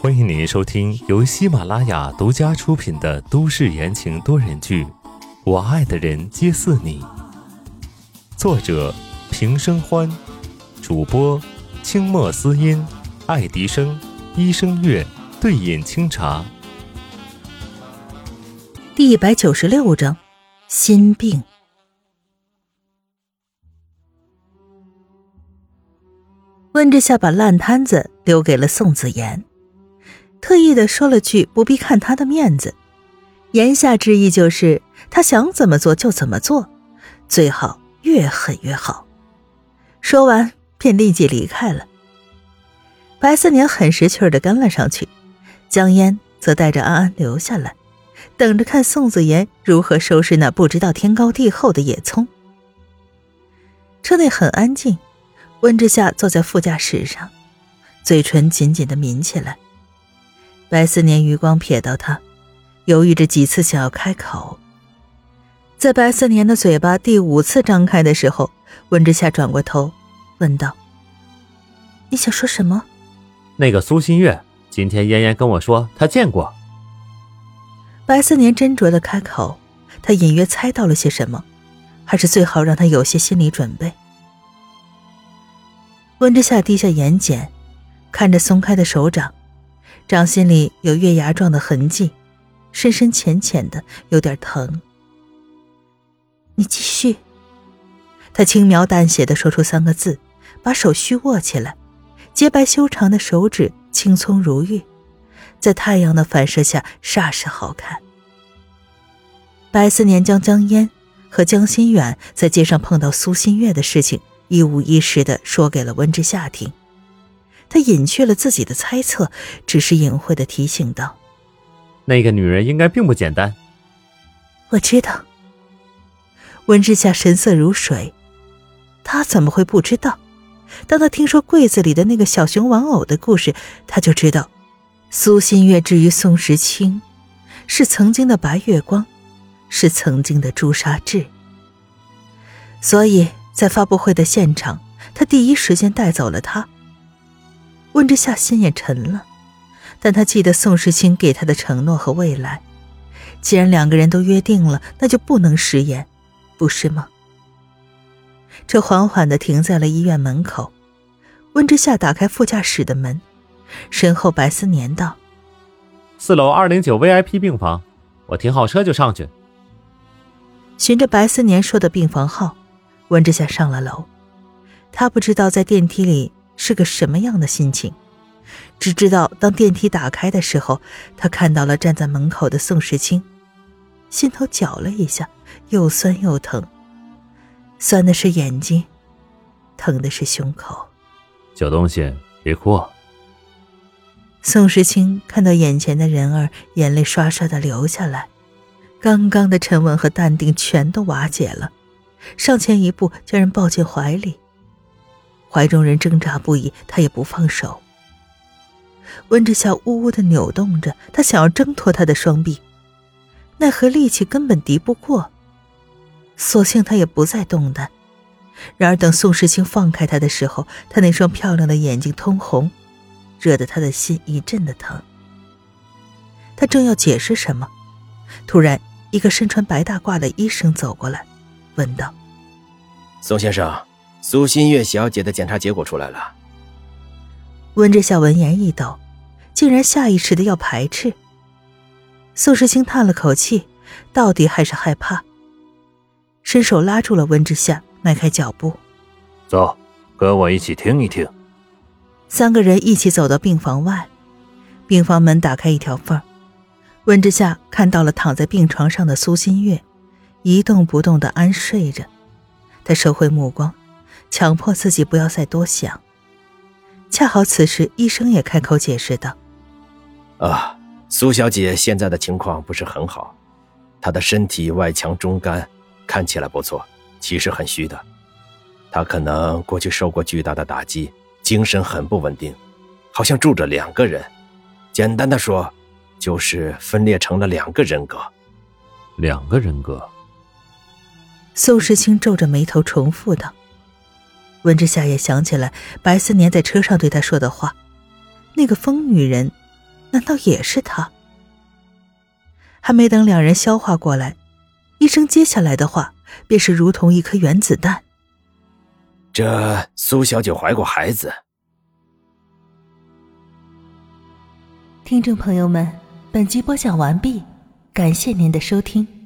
欢迎您收听由喜马拉雅独家出品的都市言情多人剧《我爱的人皆似你》，作者平生欢，主播清墨思音、爱迪生、医生月、对饮清茶。第一百九十六章，心病。温之夏把烂摊子留给了宋子言，特意的说了句不必看他的面子，言下之意就是他想怎么做就怎么做，最好越狠越好。说完便立即离开了。白思年很识趣的跟了上去，江烟则带着安安留下来，等着看宋子言如何收拾那不知道天高地厚的野葱。车内很安静。温之夏坐在副驾驶上，嘴唇紧紧的抿起来。白思年余光瞥到他，犹豫着几次想要开口。在白思年的嘴巴第五次张开的时候，温之夏转过头，问道：“你想说什么？”那个苏新月，今天嫣嫣跟我说她见过。白思年斟酌的开口，他隐约猜到了些什么，还是最好让他有些心理准备。温之夏低下眼睑，看着松开的手掌，掌心里有月牙状的痕迹，深深浅浅的，有点疼。你继续。他轻描淡写的说出三个字，把手虚握起来，洁白修长的手指青葱如玉，在太阳的反射下煞是好看。白思年将江烟和江心远在街上碰到苏新月的事情。一五一十的说给了温之夏听，他隐去了自己的猜测，只是隐晦的提醒道：“那个女人应该并不简单。”我知道。温之夏神色如水，他怎么会不知道？当他听说柜子里的那个小熊玩偶的故事，他就知道，苏新月至于宋时清，是曾经的白月光，是曾经的朱砂痣，所以。在发布会的现场，他第一时间带走了他。温之夏心也沉了，但他记得宋时清给他的承诺和未来。既然两个人都约定了，那就不能食言，不是吗？车缓缓的停在了医院门口，温之夏打开副驾驶的门，身后白思年道：“四楼二零九 VIP 病房，我停好车就上去。”循着白思年说的病房号。温之夏上了楼，他不知道在电梯里是个什么样的心情，只知道当电梯打开的时候，他看到了站在门口的宋时清，心头绞了一下，又酸又疼，酸的是眼睛，疼的是胸口。小东西，别哭。宋时清看到眼前的人儿，眼泪刷刷的流下来，刚刚的沉稳和淡定全都瓦解了。上前一步，将人抱进怀里。怀中人挣扎不已，他也不放手。温之夏呜呜的扭动着，他想要挣脱他的双臂，奈何力气根本敌不过，索性他也不再动弹。然而等宋时清放开他的时候，他那双漂亮的眼睛通红，惹得他的心一阵的疼。他正要解释什么，突然一个身穿白大褂的医生走过来。问道：“宋先生，苏新月小姐的检查结果出来了。”温之夏闻言一抖，竟然下意识的要排斥。宋时清叹了口气，到底还是害怕，伸手拉住了温之夏，迈开脚步：“走，跟我一起听一听。”三个人一起走到病房外，病房门打开一条缝，温之夏看到了躺在病床上的苏新月。一动不动的安睡着，他收回目光，强迫自己不要再多想。恰好此时，医生也开口解释道：“啊，苏小姐现在的情况不是很好，她的身体外强中干，看起来不错，其实很虚的。她可能过去受过巨大的打击，精神很不稳定，好像住着两个人。简单的说，就是分裂成了两个人格。两个人格。”宋时清皱着眉头重复道：“温之夏也想起来白思年在车上对他说的话，那个疯女人，难道也是他？还没等两人消化过来，医生接下来的话便是如同一颗原子弹。这苏小姐怀过孩子。听众朋友们，本集播讲完毕，感谢您的收听。